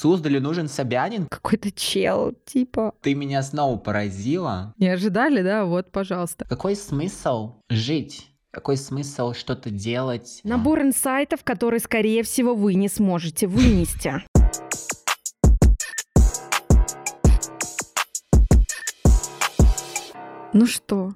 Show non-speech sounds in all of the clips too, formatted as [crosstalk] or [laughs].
Суздалю нужен Собянин? Какой-то чел, типа. Ты меня снова поразила. Не ожидали, да? Вот, пожалуйста. Какой смысл жить? Какой смысл что-то делать? Набор инсайтов, который, скорее всего, вы не сможете вынести. Ну что?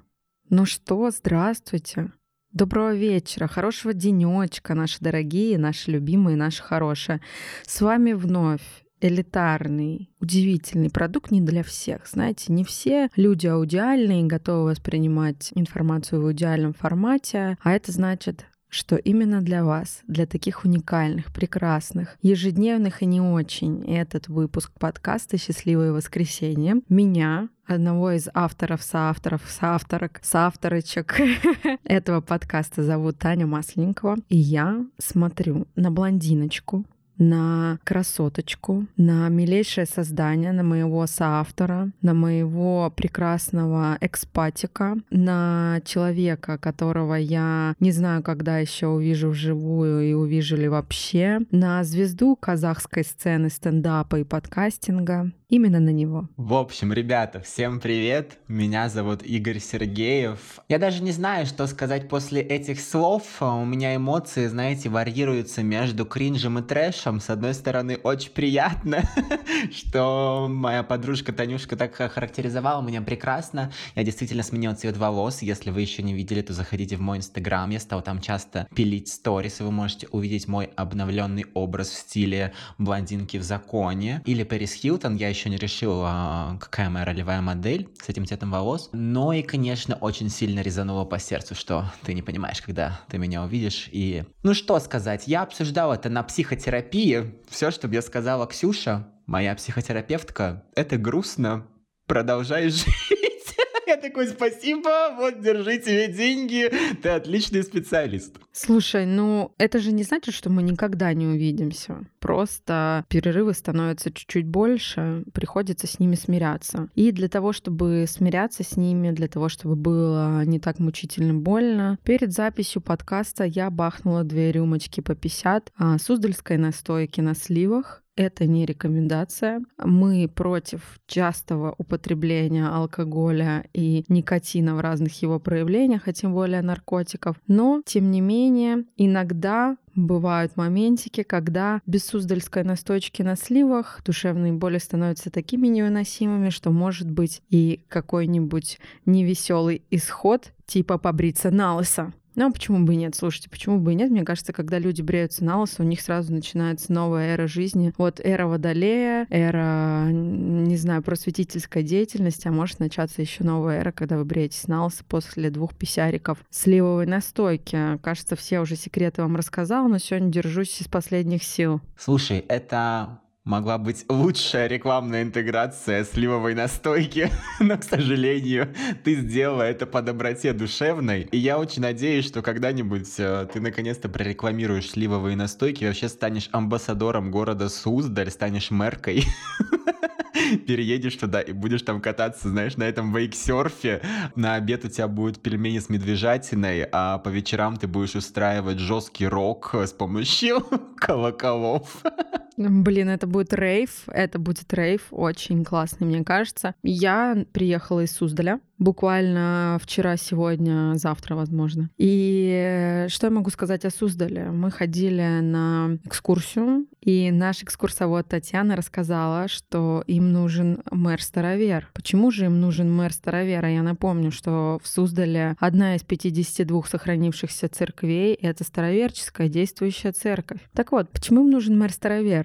Ну что, здравствуйте. Доброго вечера, хорошего денечка, наши дорогие, наши любимые, наши хорошие. С вами вновь элитарный, удивительный продукт не для всех. Знаете, не все люди аудиальные готовы воспринимать информацию в идеальном формате, а это значит что именно для вас, для таких уникальных, прекрасных, ежедневных и не очень этот выпуск подкаста «Счастливое воскресенье» меня, одного из авторов, соавторов, соавторок, соавторочек [laughs] этого подкаста зовут Таня Масленникова. И я смотрю на блондиночку, на красоточку, на милейшее создание, на моего соавтора, на моего прекрасного экспатика, на человека, которого я не знаю, когда еще увижу вживую и увижу ли вообще, на звезду казахской сцены стендапа и подкастинга, именно на него. В общем, ребята, всем привет. Меня зовут Игорь Сергеев. Я даже не знаю, что сказать после этих слов. У меня эмоции, знаете, варьируются между кринжем и трэшем. С одной стороны, очень приятно, [laughs] что моя подружка Танюшка так характеризовала меня прекрасно. Я действительно сменил цвет волос. Если вы еще не видели, то заходите в мой инстаграм. Я стал там часто пилить сторис, и вы можете увидеть мой обновленный образ в стиле блондинки в законе. Или Пэрис Хилтон. Я еще еще не решил, а, какая моя ролевая модель с этим цветом волос. Но и, конечно, очень сильно резануло по сердцу, что ты не понимаешь, когда ты меня увидишь. И, ну что сказать, я обсуждал это на психотерапии. Все, что я сказала Ксюша, моя психотерапевтка, это грустно. Продолжай жить. [laughs] Я такой, спасибо, вот, держи тебе деньги, ты отличный специалист. Слушай, ну это же не значит, что мы никогда не увидимся. Просто перерывы становятся чуть-чуть больше, приходится с ними смиряться. И для того, чтобы смиряться с ними, для того, чтобы было не так мучительно больно, перед записью подкаста я бахнула две рюмочки по 50 а, суздальской настойки на сливах это не рекомендация. Мы против частого употребления алкоголя и никотина в разных его проявлениях, а тем более наркотиков. Но, тем не менее, иногда бывают моментики, когда без суздальской настойки на сливах душевные боли становятся такими невыносимыми, что может быть и какой-нибудь невеселый исход, типа побриться на лысо. Ну, а почему бы и нет? Слушайте, почему бы и нет? Мне кажется, когда люди бреются на лысо, у них сразу начинается новая эра жизни. Вот эра водолея, эра, не знаю, просветительской деятельности, а может начаться еще новая эра, когда вы бреетесь на лысо после двух писяриков сливовой настойки. Кажется, все уже секреты вам рассказала, но сегодня держусь из последних сил. Слушай, это могла быть лучшая рекламная интеграция сливовой настойки, [laughs] но, к сожалению, ты сделала это по доброте душевной. И я очень надеюсь, что когда-нибудь э, ты наконец-то прорекламируешь сливовые настойки и вообще станешь амбассадором города Суздаль, станешь мэркой. [laughs] переедешь туда и будешь там кататься, знаешь, на этом вейксерфе. На обед у тебя будут пельмени с медвежатиной, а по вечерам ты будешь устраивать жесткий рок с помощью [laughs] колоколов. Блин, это будет рейв, это будет рейв, очень классный, мне кажется. Я приехала из Суздаля, буквально вчера, сегодня, завтра, возможно. И что я могу сказать о Суздале? Мы ходили на экскурсию, и наш экскурсовод Татьяна рассказала, что им нужен мэр-старовер. Почему же им нужен мэр-старовер? Я напомню, что в Суздале одна из 52 сохранившихся церквей — это староверческая действующая церковь. Так вот, почему им нужен мэр-старовер?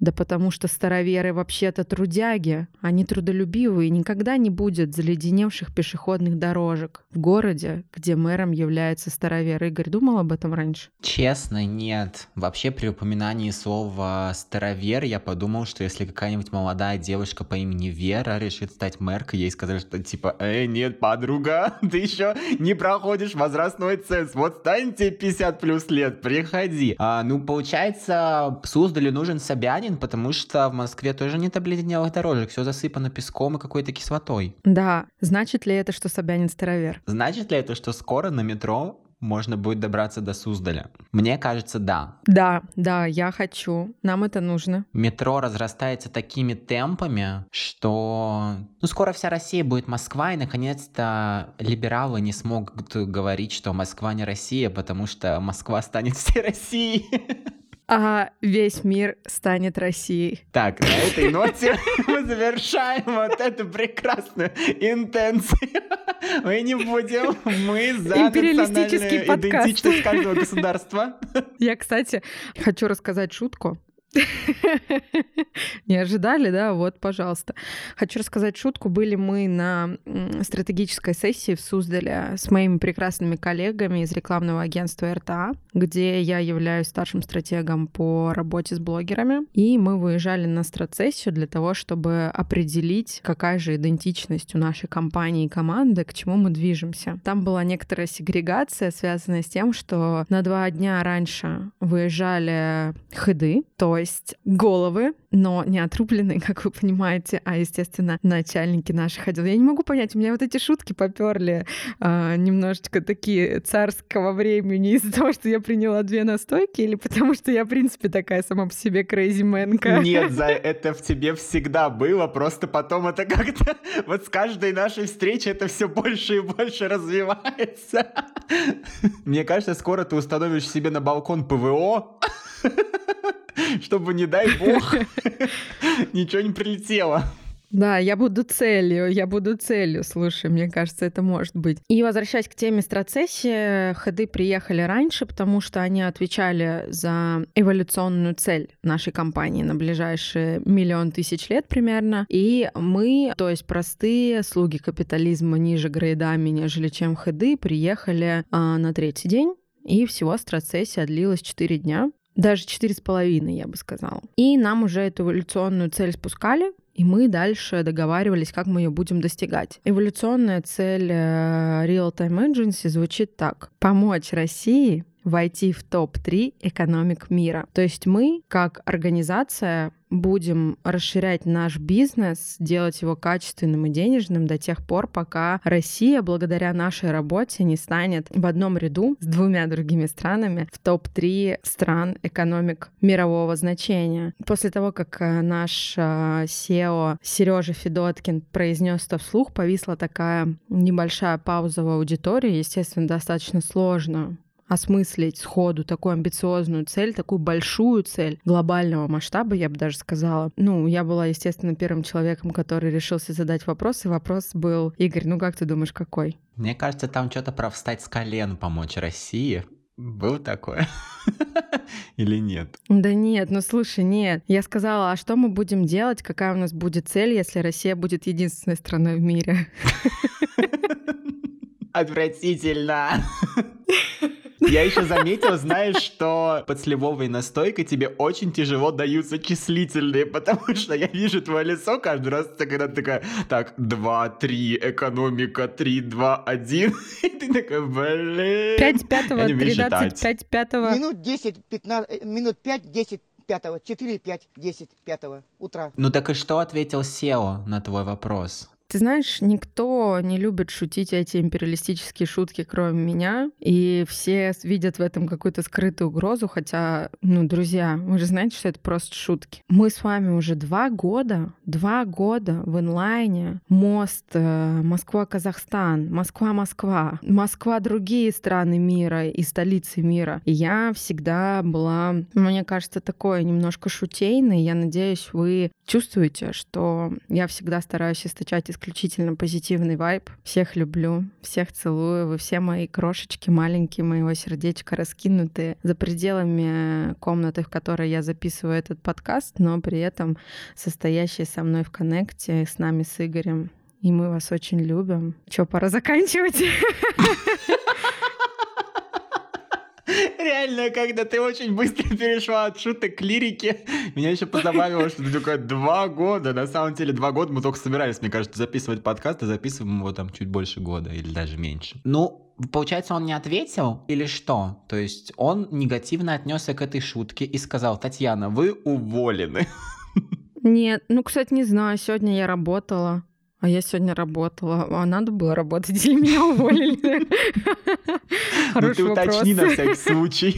Да потому что староверы вообще-то трудяги, они трудолюбивые, и никогда не будет заледеневших пешеходных дорожек в городе, где мэром является старовер. Игорь думал об этом раньше? Честно, нет. Вообще при упоминании слова старовер я подумал, что если какая-нибудь молодая девушка по имени Вера решит стать мэркой, ей сказали, что типа, эй, нет, подруга, [laughs] ты еще не проходишь возрастной ценз, вот стань тебе 50 плюс лет, приходи. А, ну, получается, Суздалю нужен Собянин, Собянин, потому что в Москве тоже нет обледенелых дорожек, все засыпано песком и какой-то кислотой. Да, значит ли это, что Собянин старовер? Значит ли это, что скоро на метро можно будет добраться до Суздаля? Мне кажется, да. Да, да, я хочу. Нам это нужно. Метро разрастается такими темпами, что ну, скоро вся Россия будет Москва, и наконец-то либералы не смогут говорить, что Москва не Россия, потому что Москва станет всей Россией. [laughs] а весь мир станет Россией. Так, на этой ноте [laughs] мы завершаем вот эту прекрасную интенцию. Мы не будем, мы за национальную идентичность каждого государства. Я, кстати, хочу рассказать шутку. [laughs] Не ожидали, да? Вот, пожалуйста. Хочу рассказать шутку. Были мы на стратегической сессии в Суздале с моими прекрасными коллегами из рекламного агентства РТА, где я являюсь старшим стратегом по работе с блогерами. И мы выезжали на стратсессию для того, чтобы определить, какая же идентичность у нашей компании и команды, к чему мы движемся. Там была некоторая сегрегация, связанная с тем, что на два дня раньше выезжали хеды, то есть головы, но не отрубленные, [laughs] как вы понимаете, а, естественно, начальники наших отделов. Я не могу понять, у меня вот эти шутки поперли а, немножечко такие царского времени из-за того, что я приняла две настойки, или потому что я, в принципе, такая сама по себе крейзименка? Нет, за [laughs] это в тебе всегда было, просто потом это как-то [laughs] вот с каждой нашей встречи это все больше и больше развивается. Мне кажется, скоро ты установишь себе на балкон ПВО, чтобы, не дай бог, ничего не прилетело. Да, я буду целью, я буду целью, слушай, мне кажется, это может быть. И возвращаясь к теме страцессии, ходы приехали раньше, потому что они отвечали за эволюционную цель нашей компании на ближайшие миллион тысяч лет примерно. И мы, то есть простые слуги капитализма ниже грейдами, нежели чем ходы, приехали а, на третий день. И всего страцессия длилась 4 дня. Даже четыре с половиной, я бы сказала. И нам уже эту эволюционную цель спускали, и мы дальше договаривались, как мы ее будем достигать. Эволюционная цель э, Real Time Agency звучит так. Помочь России войти в топ-3 экономик мира. То есть мы, как организация, будем расширять наш бизнес, делать его качественным и денежным до тех пор, пока Россия, благодаря нашей работе, не станет в одном ряду с двумя другими странами в топ-3 стран экономик мирового значения. После того, как э, наш э, SEO Сережа Федоткин произнес это вслух, повисла такая небольшая пауза в аудитории. Естественно, достаточно сложно осмыслить сходу такую амбициозную цель, такую большую цель глобального масштаба, я бы даже сказала. Ну, я была, естественно, первым человеком, который решился задать вопрос, и вопрос был, Игорь, ну как ты думаешь, какой? Мне кажется, там что-то про встать с колен, помочь России. Было такое? [laughs] Или нет? Да нет, ну слушай, нет. Я сказала, а что мы будем делать, какая у нас будет цель, если Россия будет единственной страной в мире? [laughs] Отвратительно. [laughs] Я еще заметил, знаешь, что под сливовой настойкой тебе очень тяжело даются числительные, потому что я вижу твое лицо каждый раз, когда ты такая, так, 2, 3, экономика, 3, 2, 1. И ты такая, блин. 5 пятого, 13, 5 пятого. Минут 10, 15, минут 5, 10 пятого, 4, 5, 10 пятого утра. Ну так и что ответил Сео на твой вопрос? Ты знаешь, никто не любит шутить эти империалистические шутки, кроме меня, и все видят в этом какую-то скрытую угрозу, хотя, ну, друзья, вы же знаете, что это просто шутки. Мы с вами уже два года, два года в инлайне, мост э, Москва-Казахстан, Москва-Москва, Москва другие страны мира и столицы мира. И я всегда была, мне кажется, такой немножко шутейной. Я надеюсь, вы чувствуете, что я всегда стараюсь источать исключительно позитивный вайб. Всех люблю, всех целую. Вы все мои крошечки маленькие, моего сердечка раскинутые за пределами комнаты, в которой я записываю этот подкаст, но при этом состоящие со мной в коннекте с нами с Игорем. И мы вас очень любим. Чё, пора заканчивать? [laughs] [laughs] Реально, когда ты очень быстро [laughs] перешла от шуток к лирике, меня еще позабавило, что ты такая два года. На самом деле, два года мы только собирались, мне кажется, записывать подкаст, а записываем его там чуть больше года или даже меньше. Ну, Получается, он не ответил или что? То есть он негативно отнесся к этой шутке и сказал, Татьяна, вы уволены. [laughs] Нет, ну, кстати, не знаю, сегодня я работала. А я сегодня работала. А надо было работать [laughs] или меня уволили? Ну ты уточни на всякий случай.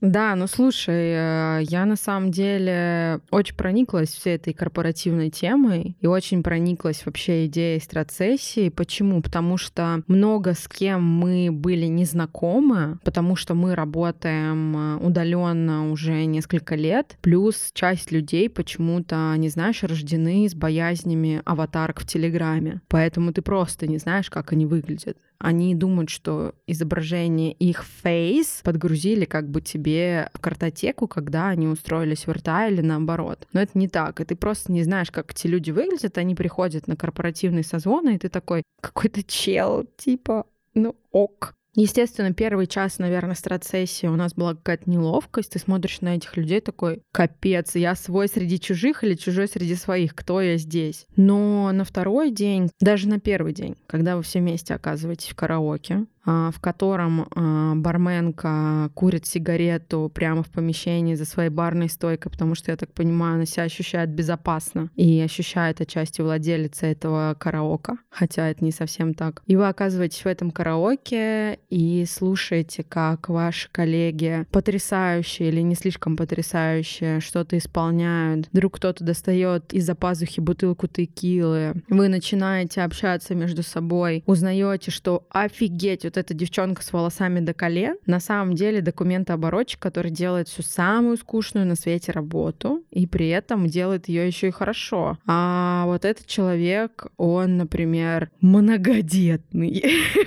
Да, ну слушай, э, я на самом деле очень прониклась всей этой корпоративной темой и очень прониклась вообще идеей страцессии. Почему? Потому что много с кем мы были не знакомы, потому что мы работаем э, удаленно уже несколько лет, плюс часть людей почему-то, не знаешь, рождены с боязнями аватарок в Телеграме. Поэтому ты просто не знаешь, как они выглядят они думают, что изображение их фейс подгрузили как бы тебе в картотеку, когда они устроились в РТА или наоборот. Но это не так. И ты просто не знаешь, как эти люди выглядят. Они приходят на корпоративный созвон, и ты такой, какой-то чел, типа, ну ок. Естественно, первый час, наверное, страцессии у нас была какая-то неловкость. Ты смотришь на этих людей такой, капец, я свой среди чужих или чужой среди своих, кто я здесь? Но на второй день, даже на первый день, когда вы все вместе оказываетесь в караоке, в котором а, барменка курит сигарету прямо в помещении за своей барной стойкой, потому что, я так понимаю, она себя ощущает безопасно и ощущает отчасти владелица этого караока, хотя это не совсем так. И вы оказываетесь в этом караоке и слушаете, как ваши коллеги потрясающие или не слишком потрясающие что-то исполняют. Вдруг кто-то достает из-за пазухи бутылку текилы. Вы начинаете общаться между собой, узнаете, что офигеть, вот эта девчонка с волосами до колен, на самом деле документооборотчик, который делает всю самую скучную на свете работу, и при этом делает ее еще и хорошо. А вот этот человек, он, например, многодетный.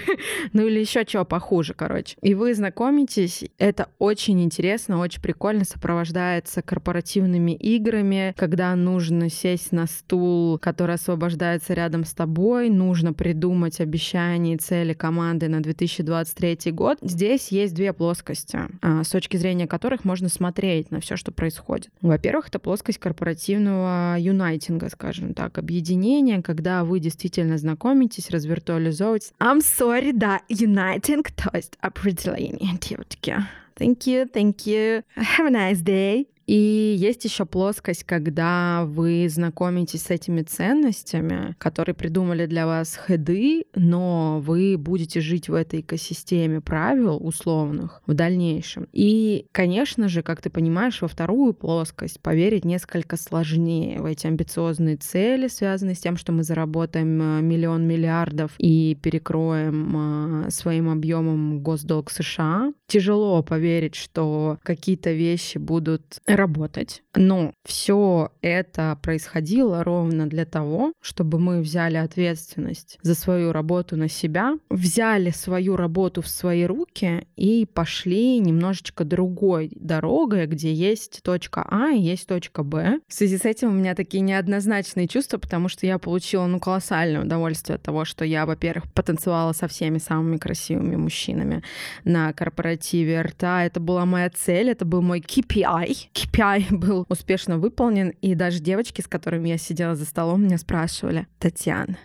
[laughs] ну или еще чего похуже, короче. И вы знакомитесь, это очень интересно, очень прикольно, сопровождается корпоративными играми, когда нужно сесть на стул, который освобождается рядом с тобой, нужно придумать обещания и цели команды на 2023 год. Здесь есть две плоскости, а, с точки зрения которых можно смотреть на все, что происходит. Во-первых, это плоскость корпоративного юнайтинга, скажем так, объединения, когда вы действительно знакомитесь, развиртуализовываетесь. I'm sorry, да, uniting, то есть определение девочки. Thank you, thank you. Have a nice day. И есть еще плоскость, когда вы знакомитесь с этими ценностями, которые придумали для вас хеды, но вы будете жить в этой экосистеме правил условных в дальнейшем. И, конечно же, как ты понимаешь, во вторую плоскость поверить несколько сложнее в эти амбициозные цели, связанные с тем, что мы заработаем э, миллион миллиардов и перекроем э, своим объемом госдолг США. Тяжело поверить, что какие-то вещи будут работать. Но все это происходило ровно для того, чтобы мы взяли ответственность за свою работу на себя, взяли свою работу в свои руки и пошли немножечко другой дорогой, где есть точка А и есть точка Б. В связи с этим у меня такие неоднозначные чувства, потому что я получила ну, колоссальное удовольствие от того, что я, во-первых, потанцевала со всеми самыми красивыми мужчинами на корпоративе РТА. Это была моя цель, это был мой KPI. KPI [laughs] был успешно выполнен, и даже девочки, с которыми я сидела за столом, меня спрашивали, Татьяна,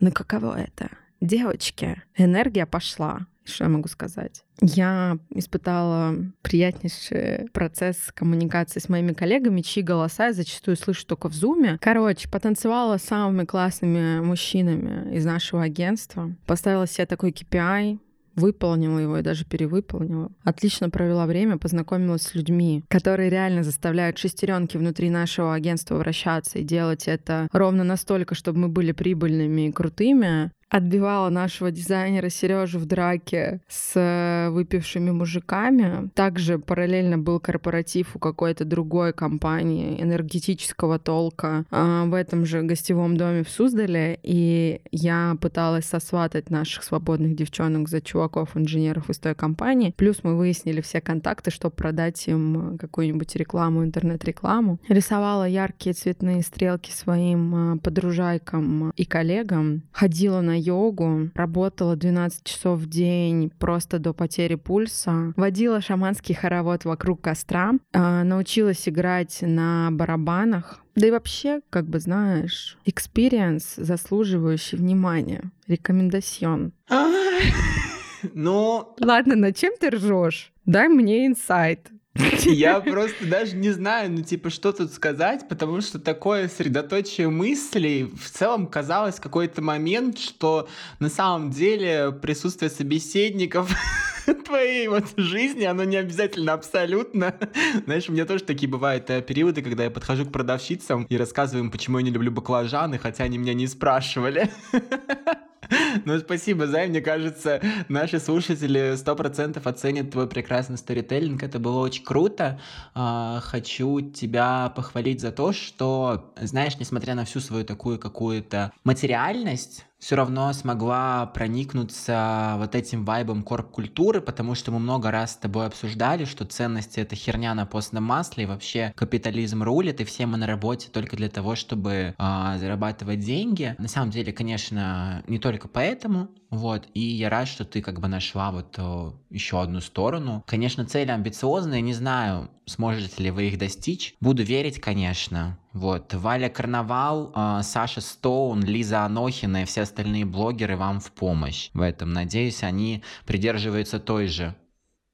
ну каково это? Девочки, энергия пошла. Что я могу сказать? Я испытала приятнейший процесс коммуникации с моими коллегами, чьи голоса я зачастую слышу только в зуме. Короче, потанцевала с самыми классными мужчинами из нашего агентства. Поставила себе такой KPI, выполнила его и даже перевыполнила. Отлично провела время, познакомилась с людьми, которые реально заставляют шестеренки внутри нашего агентства вращаться и делать это ровно настолько, чтобы мы были прибыльными и крутыми, отбивала нашего дизайнера Сережу в драке с э, выпившими мужиками. Также параллельно был корпоратив у какой-то другой компании энергетического толка а, в этом же гостевом доме в Суздале, и я пыталась сосватать наших свободных девчонок за чуваков-инженеров из той компании. Плюс мы выяснили все контакты, чтобы продать им какую-нибудь рекламу, интернет-рекламу. Рисовала яркие цветные стрелки своим э, подружайкам и коллегам. Ходила на йогу, работала 12 часов в день просто до потери пульса, водила шаманский хоровод вокруг костра, а, научилась играть на барабанах, да и вообще, как бы знаешь, experience, заслуживающий внимания. Рекомендацион. Ну... Ладно, над чем ты ржешь? Дай мне инсайт. [laughs] Я просто даже не знаю, ну, типа, что тут сказать, потому что такое средоточие мыслей в целом казалось какой-то момент, что на самом деле присутствие собеседников [laughs] твоей вот жизни, оно не обязательно абсолютно. [laughs] Знаешь, у меня тоже такие бывают э, периоды, когда я подхожу к продавщицам и рассказываю им, почему я не люблю баклажаны, хотя они меня не спрашивали. [laughs] Ну, спасибо, Зай. Мне кажется, наши слушатели сто процентов оценят твой прекрасный сторителлинг. Это было очень круто. А, хочу тебя похвалить за то, что, знаешь, несмотря на всю свою такую какую-то материальность, все равно смогла проникнуться вот этим вайбом корп-культуры, потому что мы много раз с тобой обсуждали, что ценности — это херня на постном масле, и вообще капитализм рулит, и все мы на работе только для того, чтобы э, зарабатывать деньги. На самом деле, конечно, не только поэтому, вот, и я рад, что ты как бы нашла вот о, еще одну сторону. Конечно, цели амбициозные, не знаю, сможете ли вы их достичь. Буду верить, конечно. Вот, Валя Карнавал, э, Саша Стоун, Лиза Анохина и все остальные блогеры вам в помощь в этом. Надеюсь, они придерживаются той же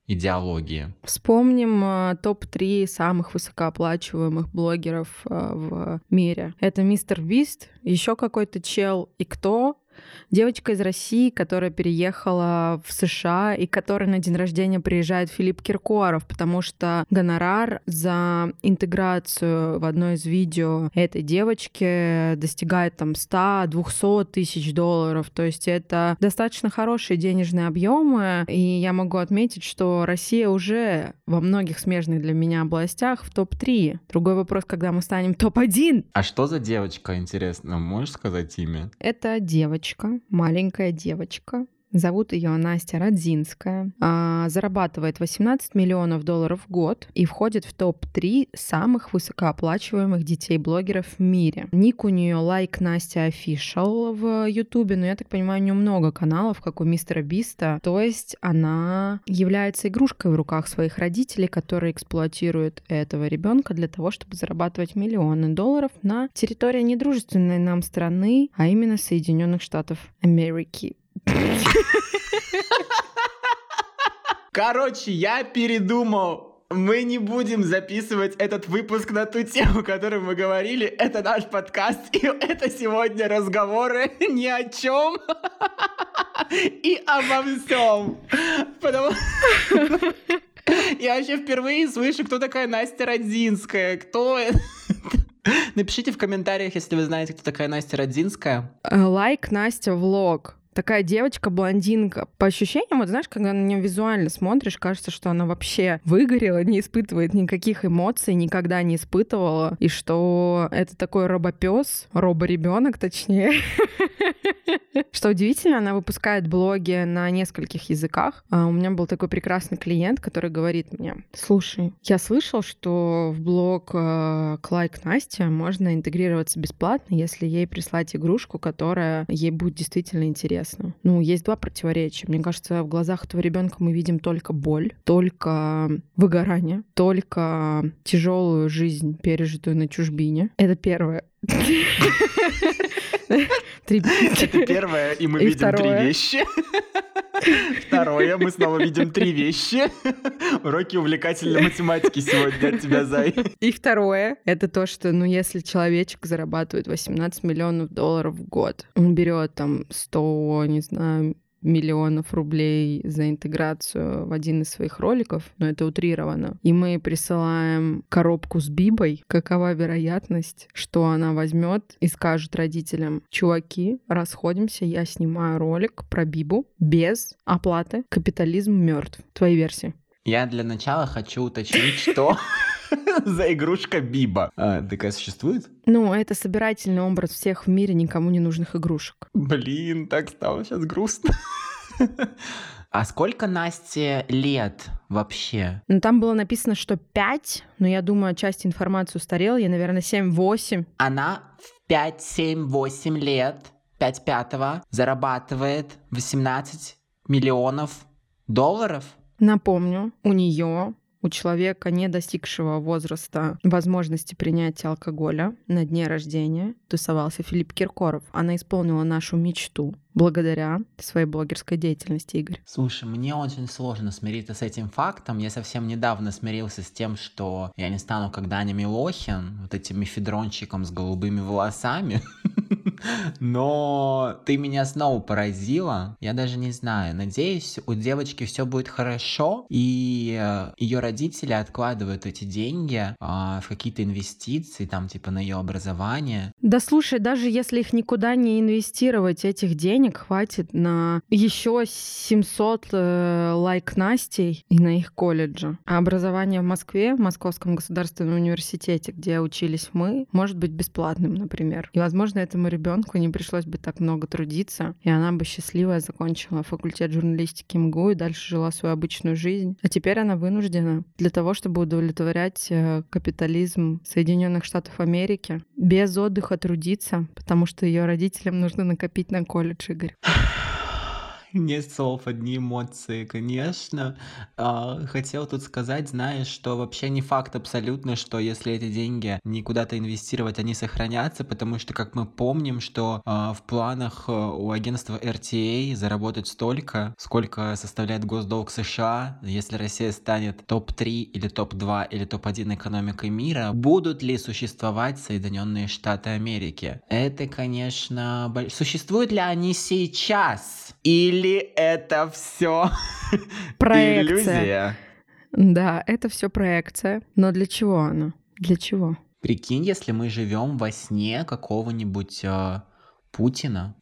идеологии. Вспомним э, топ-3 самых высокооплачиваемых блогеров э, в мире. Это Мистер Бист, еще какой-то чел и кто? Девочка из России, которая переехала в США и которой на день рождения приезжает Филипп Киркоров, потому что гонорар за интеграцию в одно из видео этой девочки достигает там 100-200 тысяч долларов. То есть это достаточно хорошие денежные объемы. И я могу отметить, что Россия уже во многих смежных для меня областях в топ-3. Другой вопрос, когда мы станем топ-1. А что за девочка, интересно? Можешь сказать имя? Это девочка, маленькая девочка, Зовут ее Настя Радзинская. А, зарабатывает 18 миллионов долларов в год и входит в топ-3 самых высокооплачиваемых детей-блогеров в мире. Ник у нее лайк like Настя Official в Ютубе, но я так понимаю, у нее много каналов, как у мистера Биста. То есть она является игрушкой в руках своих родителей, которые эксплуатируют этого ребенка для того, чтобы зарабатывать миллионы долларов на территории недружественной нам страны, а именно Соединенных Штатов Америки. [laughs] Короче, я передумал. Мы не будем записывать этот выпуск на ту тему, о которой мы говорили. Это наш подкаст, и это сегодня разговоры [laughs] ни о чем [laughs] и обо всем. Потому я вообще впервые слышу, кто такая Настя Родзинская. Кто? Напишите в комментариях, если вы знаете, кто такая Настя Родзинская. Лайк like Настя влог такая девочка-блондинка. По ощущениям, вот знаешь, когда на нее визуально смотришь, кажется, что она вообще выгорела, не испытывает никаких эмоций, никогда не испытывала, и что это такой робопес, роборебенок, точнее. [laughs] Что удивительно, она выпускает блоги на нескольких языках. А у меня был такой прекрасный клиент, который говорит мне, слушай, я слышал, что в блог э, Клайк Настя можно интегрироваться бесплатно, если ей прислать игрушку, которая ей будет действительно интересна интересно. Ну, есть два противоречия. Мне кажется, в глазах этого ребенка мы видим только боль, только выгорание, только тяжелую жизнь, пережитую на чужбине. Это первое. [laughs] Это первое, и мы видим три вещи. [laughs] Второе, мы снова видим три вещи. [laughs] Уроки увлекательной математики сегодня от тебя, Зай. И второе, это то, что, ну, если человечек зарабатывает 18 миллионов долларов в год, он берет там 100, не знаю, миллионов рублей за интеграцию в один из своих роликов, но это утрировано, и мы присылаем коробку с Бибой, какова вероятность, что она возьмет и скажет родителям, чуваки, расходимся, я снимаю ролик про Бибу без оплаты, капитализм мертв. Твои версии. Я для начала хочу уточнить, что [laughs] [laughs] за игрушка Биба. А, такая существует? Ну, это собирательный образ всех в мире никому не нужных игрушек. Блин, так стало сейчас грустно. [laughs] А сколько Насте лет вообще? Ну, там было написано, что 5, но я думаю, часть информации устарела. Я, наверное, 7-8. Она в 5, 7, 8 лет, 5 пятого, зарабатывает 18 миллионов долларов? Напомню, у нее у человека, не достигшего возраста возможности принятия алкоголя на дне рождения, тусовался Филипп Киркоров. Она исполнила нашу мечту благодаря своей блогерской деятельности, Игорь. Слушай, мне очень сложно смириться с этим фактом. Я совсем недавно смирился с тем, что я не стану как Даня Милохин, вот этим мефедрончиком с голубыми волосами. [laughs] Но ты меня снова поразила. Я даже не знаю. Надеюсь, у девочки все будет хорошо, и э, ее родители откладывают эти деньги а, в какие-то инвестиции, там типа на ее образование. Да слушай, даже если их никуда не инвестировать, этих денег хватит на еще 700 э, лайк Настей и на их колледже. А образование в Москве, в Московском государственном университете, где учились мы, может быть бесплатным, например. И, возможно, этому ребенку не пришлось бы так много трудиться, и она бы счастливая закончила факультет журналистики МГУ и дальше жила свою обычную жизнь. А теперь она вынуждена для того, чтобы удовлетворять э, капитализм Соединенных Штатов Америки, без отдыха трудиться, потому что ее родителям нужно накопить на колледж, Игорь. [sighs] [laughs] [laughs] Нет слов, одни эмоции, конечно. А, хотел тут сказать, знаешь, что вообще не факт абсолютно, что если эти деньги не куда-то инвестировать, они сохранятся, потому что, как мы помним, что а, в планах а, у агентства RTA заработать столько, сколько составляет госдолг США, если Россия станет топ-3 или топ-2 или топ-1 экономикой мира, будут ли существовать Соединенные Штаты Америки? Это, конечно, больш... существуют ли они сейчас? Или это все иллюзия? Да, это все проекция. Но для чего она? Для чего? Прикинь, если мы живем во сне какого-нибудь э, Путина.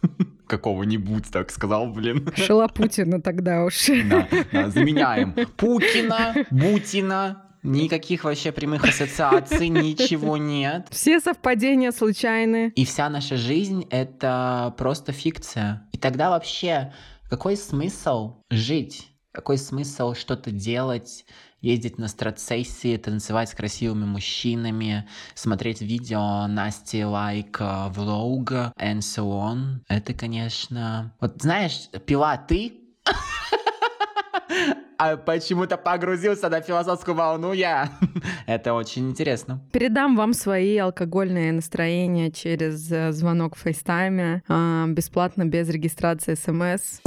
[laughs] Какого-нибудь, так сказал, блин. Шила Путина тогда уж. Да, да, заменяем. [laughs] Путина, Бутина, Никаких вообще прямых ассоциаций, [laughs] ничего нет. Все совпадения случайны. И вся наша жизнь — это просто фикция. И тогда вообще какой смысл жить? Какой смысл что-то делать, ездить на страцессии, танцевать с красивыми мужчинами, смотреть видео Насти лайк like, влог and so on. Это, конечно... Вот знаешь, пила ты, а почему-то погрузился на философскую волну я. [laughs] Это очень интересно. Передам вам свои алкогольные настроения через э, звонок в FaceTime е, а, бесплатно, без регистрации смс.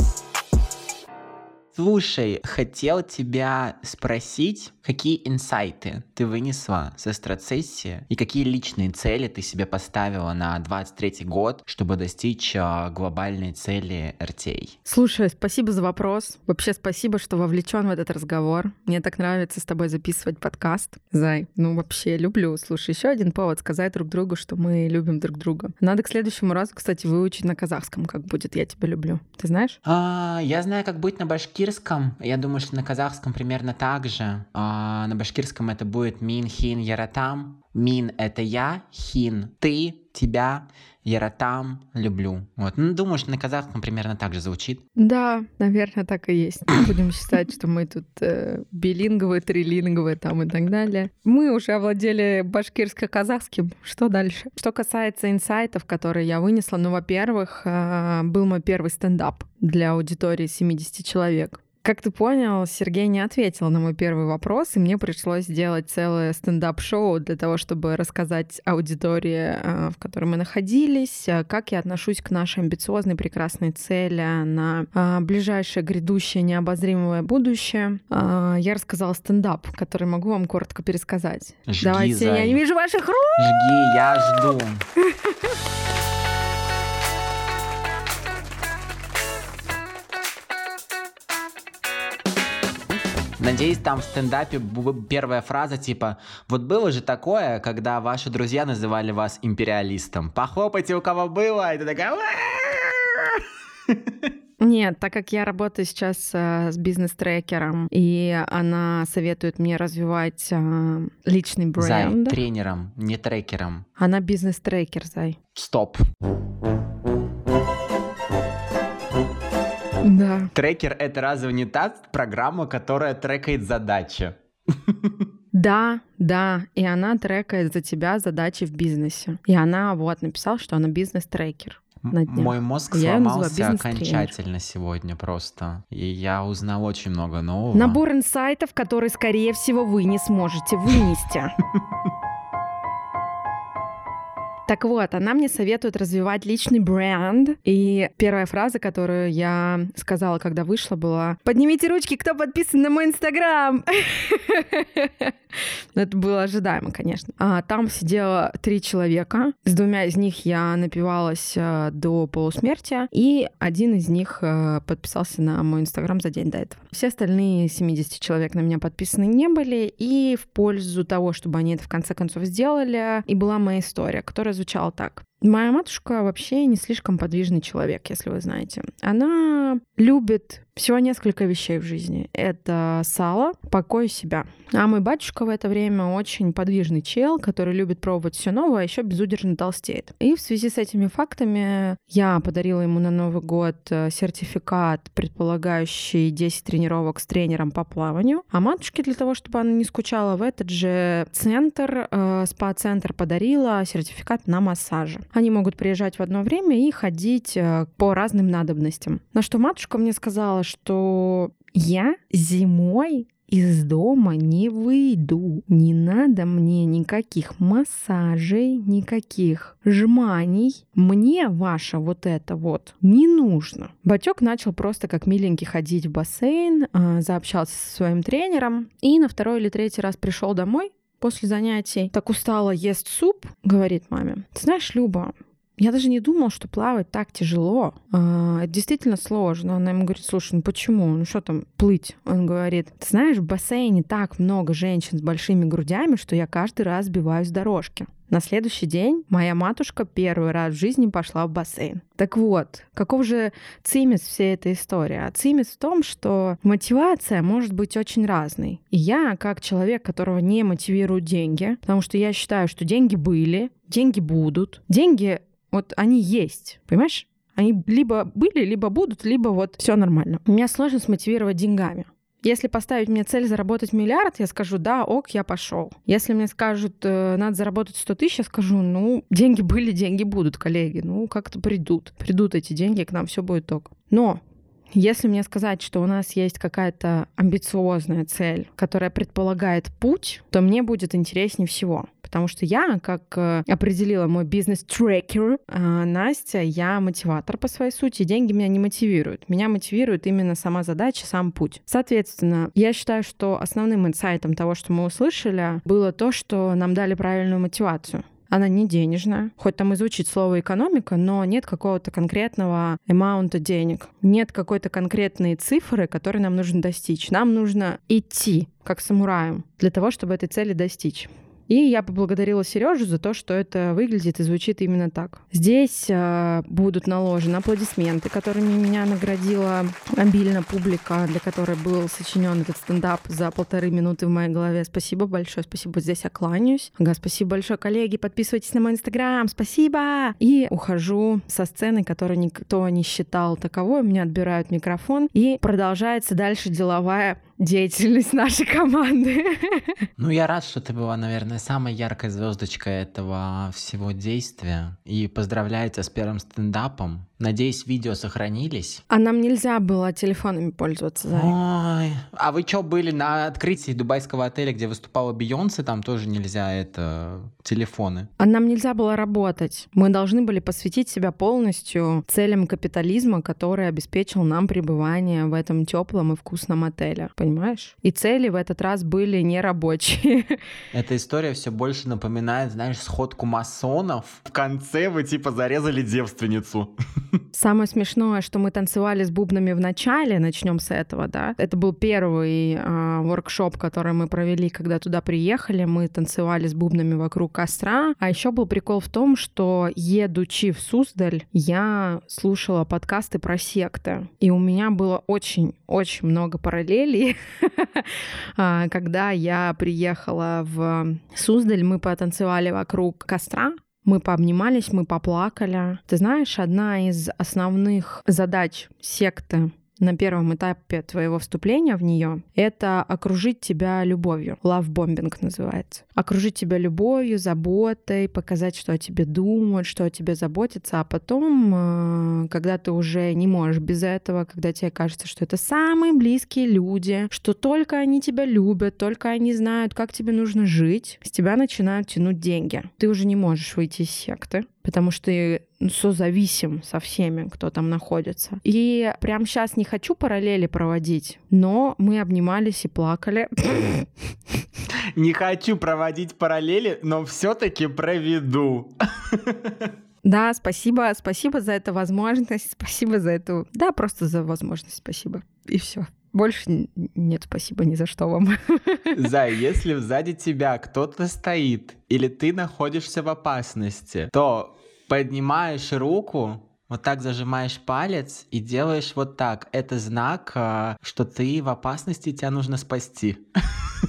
Слушай, хотел тебя спросить, какие инсайты ты вынесла с стратсессии и какие личные цели ты себе поставила на 23 год, чтобы достичь а, глобальной цели RTA? Слушай, спасибо за вопрос. Вообще спасибо, что вовлечен в этот разговор. Мне так нравится с тобой записывать подкаст. Зай, ну вообще люблю. Слушай, еще один повод сказать друг другу, что мы любим друг друга. Надо к следующему разу, кстати, выучить на казахском, как будет «Я тебя люблю». Ты знаешь? А, я знаю, как быть на башкирском башкирском, я думаю, что на казахском примерно так же. А на башкирском это будет мин, хин, яратам. Мин — это я, хин — ты, тебя, яратам — люблю. Вот. Ну, думаю, что на казахском примерно так же звучит. Да, наверное, так и есть. [coughs] Будем считать, что мы тут э, билинговые, трилинговые там и так далее. Мы уже овладели башкирско-казахским. Что дальше? Что касается инсайтов, которые я вынесла, ну, во-первых, э, был мой первый стендап для аудитории 70 человек. Как ты понял, Сергей не ответил на мой первый вопрос, и мне пришлось сделать целое стендап-шоу для того, чтобы рассказать аудитории, э, в которой мы находились, э, как я отношусь к нашей амбициозной прекрасной цели на э, ближайшее грядущее необозримое будущее. Я рассказала стендап, который могу вам коротко пересказать. Жги, Давайте, зай. я не вижу ваших рук! Жги, я жду. [laughs] Надеюсь, там в стендапе первая фраза типа «Вот было же такое, когда ваши друзья называли вас империалистом. Похлопайте, у кого было!» И ты такая нет, так как я работаю сейчас э, с бизнес-трекером, и она советует мне развивать э, личный бренд. Зай, тренером, не трекером. Она бизнес-трекер, Зай. Стоп. Да. Трекер — это разве не та программа, которая трекает задачи? Да, да, и она трекает за тебя задачи в бизнесе. И она вот написала, что она бизнес-трекер. Мой мозг Я сломался окончательно сегодня просто. И я узнал очень много нового. Набор инсайтов, который, скорее всего, вы не сможете вынести. [laughs] Так вот, она мне советует развивать личный бренд. И первая фраза, которую я сказала, когда вышла, была «Поднимите ручки, кто подписан на мой Инстаграм!» [laughs] Ну, Это было ожидаемо, конечно. А, там сидело три человека. С двумя из них я напивалась э, до полусмерти, и один из них э, подписался на мой Инстаграм за день до этого. Все остальные 70 человек на меня подписаны не были, и в пользу того, чтобы они это в конце концов сделали, и была моя история, которая звучала так. Моя матушка вообще не слишком подвижный человек, если вы знаете. Она любит всего несколько вещей в жизни. Это сало, покой себя. А мой батюшка в это время очень подвижный чел, который любит пробовать все новое, а еще безудержно толстеет. И в связи с этими фактами я подарила ему на Новый год э, сертификат, предполагающий 10 тренировок с тренером по плаванию. А матушке для того, чтобы она не скучала, в этот же центр, э, спа-центр подарила сертификат на массажи. Они могут приезжать в одно время и ходить э, по разным надобностям. На что матушка мне сказала, что я зимой из дома не выйду. Не надо мне никаких массажей, никаких жманий. Мне ваше вот это вот не нужно. Батек начал просто как миленький ходить в бассейн, а, заобщался со своим тренером и на второй или третий раз пришел домой после занятий. Так устала, ест суп, говорит маме. Ты знаешь, Люба, я даже не думал, что плавать так тяжело. А, Это действительно сложно. Она ему говорит, слушай, ну почему? Ну что там, плыть? Он говорит, ты знаешь, в бассейне так много женщин с большими грудями, что я каждый раз сбиваюсь с дорожки. На следующий день моя матушка первый раз в жизни пошла в бассейн. Так вот, каков же цимис всей этой истории? А цимис в том, что мотивация может быть очень разной. И я, как человек, которого не мотивируют деньги, потому что я считаю, что деньги были, деньги будут, деньги вот они есть, понимаешь? Они либо были, либо будут, либо вот все нормально. Меня сложно смотивировать деньгами. Если поставить мне цель заработать миллиард, я скажу, да, ок, я пошел. Если мне скажут, э, надо заработать 100 тысяч, я скажу, ну, деньги были, деньги будут, коллеги. Ну, как-то придут. Придут эти деньги, к нам все будет ок. Но если мне сказать, что у нас есть какая-то амбициозная цель, которая предполагает путь, то мне будет интереснее всего. Потому что я, как э, определила мой бизнес-трекер, э, Настя, я мотиватор по своей сути. Деньги меня не мотивируют. Меня мотивирует именно сама задача, сам путь. Соответственно, я считаю, что основным инсайтом того, что мы услышали, было то, что нам дали правильную мотивацию. Она не денежная. Хоть там и звучит слово экономика, но нет какого-то конкретного эмаунта денег. Нет какой-то конкретной цифры, которой нам нужно достичь. Нам нужно идти, как самураям, для того, чтобы этой цели достичь. И я поблагодарила Сережу за то, что это выглядит и звучит именно так. Здесь э, будут наложены аплодисменты, которыми меня наградила обильно публика, для которой был сочинен этот стендап за полторы минуты в моей голове. Спасибо большое, спасибо. Здесь я кланяюсь. Ага, спасибо большое, коллеги. Подписывайтесь на мой инстаграм. Спасибо. И ухожу со сцены, которую никто не считал таковой. Меня отбирают микрофон. И продолжается дальше деловая деятельность нашей команды. Ну, я рад, что ты была, наверное, самой яркой звездочкой этого всего действия. И поздравляю тебя с первым стендапом. Надеюсь, видео сохранились. А нам нельзя было телефонами пользоваться, Зай. Ой, а вы что, были на открытии дубайского отеля, где выступала Бейонсе? Там тоже нельзя это телефоны. А нам нельзя было работать. Мы должны были посвятить себя полностью целям капитализма, который обеспечил нам пребывание в этом теплом и вкусном отеле. Понимаешь? И цели в этот раз были нерабочие. [laughs] Эта история все больше напоминает, знаешь, сходку масонов. В конце вы типа зарезали девственницу. [laughs] Самое смешное, что мы танцевали с бубнами в начале, начнем с этого, да. Это был первый э, воркшоп, который мы провели, когда туда приехали. Мы танцевали с бубнами вокруг костра. А еще был прикол в том, что едучи в Суздаль, я слушала подкасты про секты. И у меня было очень-очень много параллелей. [laughs] А, Когда я приехала в Суздаль, мы потанцевали вокруг костра, мы пообнимались, мы поплакали. Ты знаешь, одна из основных задач секты на первом этапе твоего вступления в нее, это окружить тебя любовью. Лавбомбинг называется. Окружить тебя любовью, заботой, показать, что о тебе думают, что о тебе заботятся, а потом, э, когда ты уже не можешь без этого, когда тебе кажется, что это самые близкие люди, что только они тебя любят, только они знают, как тебе нужно жить, с тебя начинают тянуть деньги. Ты уже не можешь выйти из секты, потому что ты созависим со всеми, кто там находится. И прямо сейчас не хочу параллели проводить, но мы обнимались и плакали. Не хочу проводить параллели, но все-таки проведу. Да, спасибо, спасибо за эту возможность, спасибо за эту, да, просто за возможность, спасибо и все. Больше нет спасибо ни за что вам. [laughs] Зай, если сзади тебя кто-то стоит или ты находишься в опасности, то поднимаешь руку, вот так зажимаешь палец и делаешь вот так. Это знак, а, что ты в опасности, тебя нужно спасти.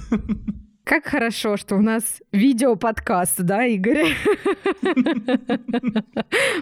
[laughs] Как хорошо, что у нас видео-подкаст, да, Игорь?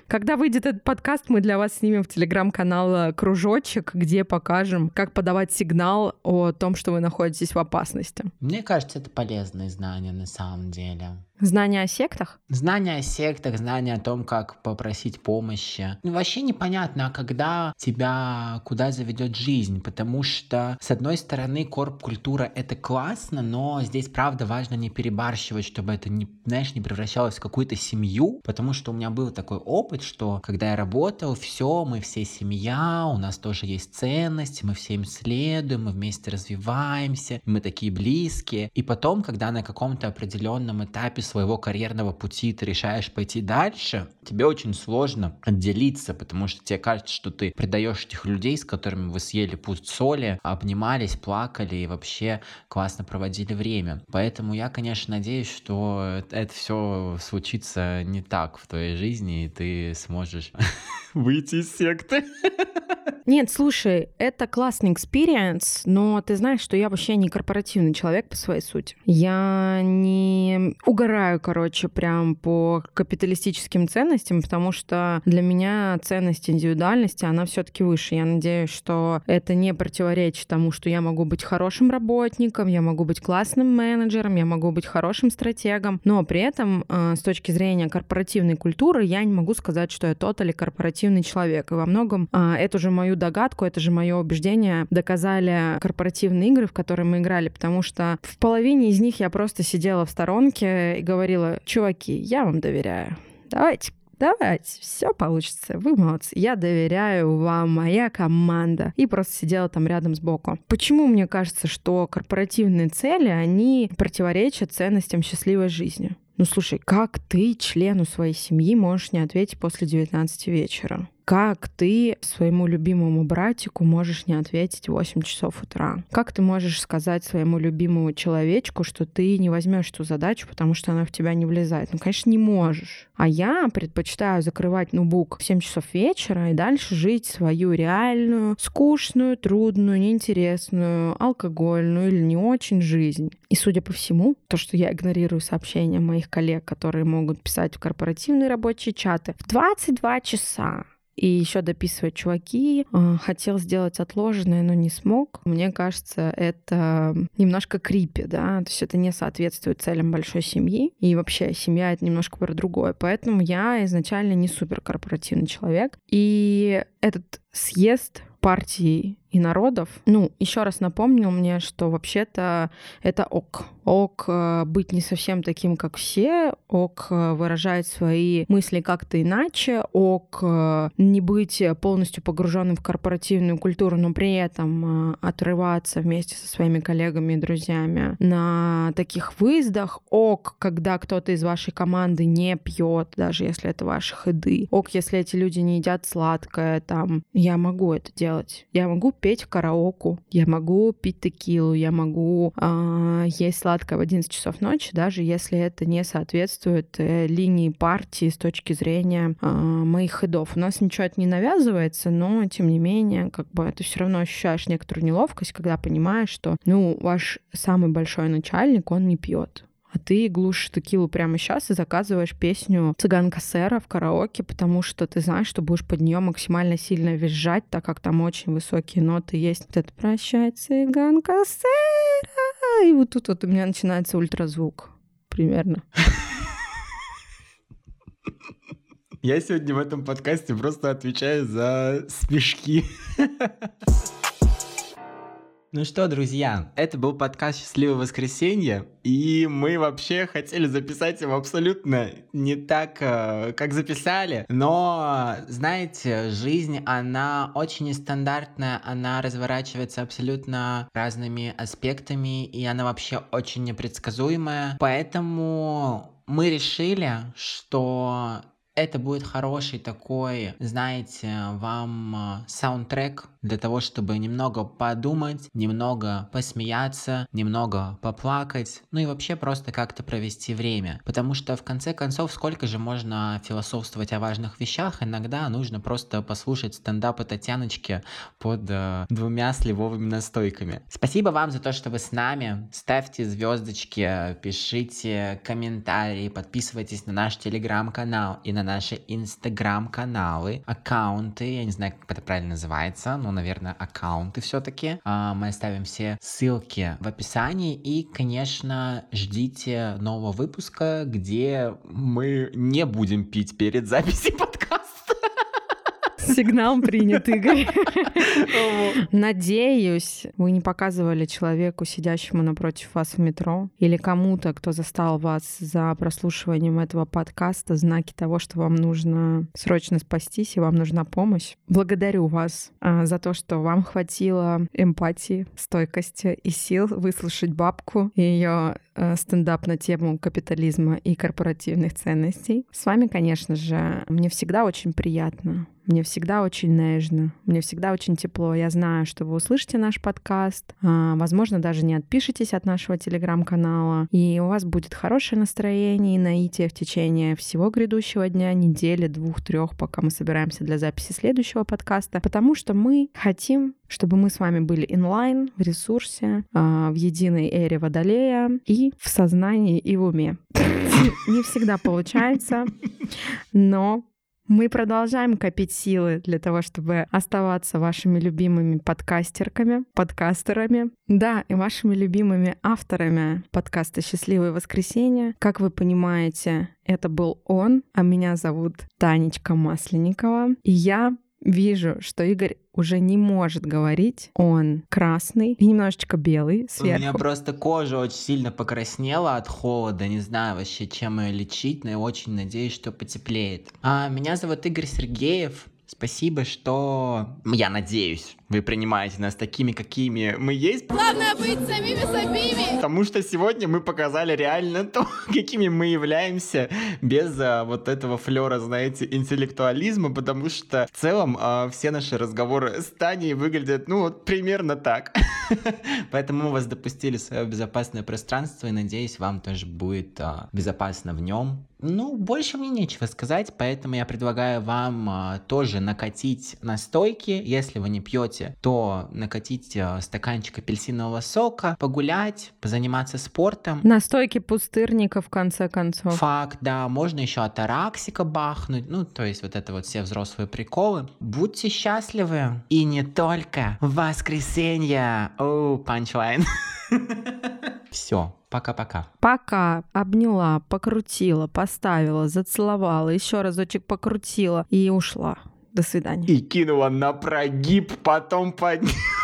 Когда выйдет этот подкаст, мы для вас снимем в телеграм-канал кружочек, где покажем, как подавать сигнал о том, что вы находитесь в опасности. Мне кажется, это полезные знания на самом деле. Знания о сектах? Знания о сектах, знания о том, как попросить помощи. Ну, вообще непонятно, а когда тебя куда заведет жизнь, потому что, с одной стороны, корп-культура — это классно, но здесь, правда, важно не перебарщивать, чтобы это, не, знаешь, не превращалось в какую-то семью, потому что у меня был такой опыт, что когда я работал, все, мы все семья, у нас тоже есть ценности, мы все им следуем, мы вместе развиваемся, мы такие близкие. И потом, когда на каком-то определенном этапе своего карьерного пути ты решаешь пойти дальше, тебе очень сложно отделиться, потому что тебе кажется, что ты предаешь этих людей, с которыми вы съели пусть соли, обнимались, плакали и вообще классно проводили время. Поэтому я, конечно, надеюсь, что это все случится не так в твоей жизни, и ты сможешь [laughs] выйти из секты. [laughs] Нет, слушай, это классный experience, но ты знаешь, что я вообще не корпоративный человек по своей сути. Я не угораю, короче, прям по капиталистическим ценностям, потому что для меня ценность индивидуальности, она все таки выше. Я надеюсь, что это не противоречит тому, что я могу быть хорошим работником, я могу быть классным менеджером, я могу быть хорошим стратегом, но при этом э, с точки зрения корпоративной культуры я не могу сказать, что я тот или корпоративный человек. И во многом э, эту же мою догадку, это же мое убеждение, доказали корпоративные игры, в которые мы играли, потому что в половине из них я просто сидела в сторонке и говорила, чуваки, я вам доверяю. Давайте давайте, все получится, вы молодцы, я доверяю вам, моя команда. И просто сидела там рядом сбоку. Почему мне кажется, что корпоративные цели, они противоречат ценностям счастливой жизни? Ну слушай, как ты члену своей семьи можешь не ответить после 19 вечера? Как ты своему любимому братику можешь не ответить в 8 часов утра? Как ты можешь сказать своему любимому человечку, что ты не возьмешь эту задачу, потому что она в тебя не влезает? Ну, конечно, не можешь. А я предпочитаю закрывать ноутбук в 7 часов вечера и дальше жить свою реальную, скучную, трудную, неинтересную, алкогольную или не очень жизнь. И, судя по всему, то, что я игнорирую сообщения моих коллег, которые могут писать в корпоративные рабочие чаты в 22 часа, и еще дописывать чуваки. А, хотел сделать отложенное, но не смог. Мне кажется, это немножко крипи, да, то есть это не соответствует целям большой семьи. И вообще семья — это немножко про другое. Поэтому я изначально не супер корпоративный человек. И этот съезд партий и народов. Ну, еще раз напомнил мне, что вообще-то это ок. Ок э, быть не совсем таким, как все, ок э, выражать свои мысли как-то иначе, ок э, не быть полностью погруженным в корпоративную культуру, но при этом отрываться вместе со своими коллегами и друзьями. На таких выездах, ок, когда кто-то из вашей команды не пьет, даже если это ваши ходы, ок, если эти люди не едят сладкое, там, я могу это делать, я могу петь караоку, я могу пить текилу, я могу э, есть сладкое в 11 часов ночи, даже если это не соответствует э, линии партии с точки зрения э, моих ходов. У нас ничего это не навязывается, но тем не менее, как бы ты все равно ощущаешь некоторую неловкость, когда понимаешь, что, ну, ваш самый большой начальник, он не пьет а ты глушишь текилу прямо сейчас и заказываешь песню «Цыганка сэра» в караоке, потому что ты знаешь, что будешь под нее максимально сильно визжать, так как там очень высокие ноты есть. Вот это «Прощай, цыганка сэра» и вот тут вот у меня начинается ультразвук примерно. Я сегодня в этом подкасте просто отвечаю за смешки. Ну что, друзья, это был подкаст «Счастливое воскресенье», и мы вообще хотели записать его абсолютно не так, э, как записали, но, знаете, жизнь, она очень нестандартная, она разворачивается абсолютно разными аспектами, и она вообще очень непредсказуемая, поэтому мы решили, что это будет хороший такой, знаете, вам э, саундтрек для того, чтобы немного подумать, немного посмеяться, немного поплакать, ну и вообще просто как-то провести время. Потому что в конце концов, сколько же можно философствовать о важных вещах, иногда нужно просто послушать стендапы Татьяночки под э, двумя сливовыми настойками. Спасибо вам за то, что вы с нами. Ставьте звездочки, пишите комментарии, подписывайтесь на наш телеграм-канал и на наши инстаграм-каналы, аккаунты, я не знаю, как это правильно называется, но ну, наверное, аккаунты все-таки. А, мы оставим все ссылки в описании. И, конечно, ждите нового выпуска, где мы не будем пить перед записью [laughs] подкаста. Сигнал принят, Игорь. [laughs] Надеюсь, вы не показывали человеку, сидящему напротив вас в метро, или кому-то, кто застал вас за прослушиванием этого подкаста, знаки того, что вам нужно срочно спастись и вам нужна помощь. Благодарю вас а, за то, что вам хватило эмпатии, стойкости и сил выслушать бабку и ее а, стендап на тему капитализма и корпоративных ценностей. С вами, конечно же, мне всегда очень приятно мне всегда очень нежно, мне всегда очень тепло. Я знаю, что вы услышите наш подкаст, а, возможно, даже не отпишетесь от нашего телеграм-канала, и у вас будет хорошее настроение и наитие в течение всего грядущего дня, недели, двух, трех, пока мы собираемся для записи следующего подкаста, потому что мы хотим чтобы мы с вами были инлайн, в ресурсе, а, в единой эре Водолея и в сознании и в уме. [laughs] Не всегда получается, но мы продолжаем копить силы для того, чтобы оставаться вашими любимыми подкастерками, подкастерами, да, и вашими любимыми авторами подкаста «Счастливое воскресенье». Как вы понимаете, это был он, а меня зовут Танечка Масленникова, и я вижу, что Игорь уже не может говорить. Он красный и немножечко белый сверху. У меня просто кожа очень сильно покраснела от холода. Не знаю вообще, чем ее лечить, но я очень надеюсь, что потеплеет. А, меня зовут Игорь Сергеев. Спасибо, что, я надеюсь, вы принимаете нас такими, какими мы есть. Главное быть самими собими. Потому что сегодня мы показали реально то, [laughs] какими мы являемся, без а, вот этого флера, знаете, интеллектуализма, потому что в целом а, все наши разговоры с Таней выглядят, ну, вот примерно так. [laughs] [laughs] Поэтому мы вас допустили в свое безопасное пространство, и надеюсь, вам тоже будет а, безопасно в нем. Ну, больше мне нечего сказать, поэтому я предлагаю вам а, тоже накатить настойки. Если вы не пьете, то накатить а, стаканчик апельсинового сока, погулять, позаниматься спортом. Настойки пустырника, в конце концов. Факт, да. Можно еще от араксика бахнуть. Ну, то есть вот это вот все взрослые приколы. Будьте счастливы. И не только в воскресенье. О, панчлайн. [laughs] Все, пока-пока. Пока. Обняла, покрутила, поставила, зацеловала, еще разочек покрутила и ушла. До свидания. И кинула на прогиб, потом подняла. [laughs]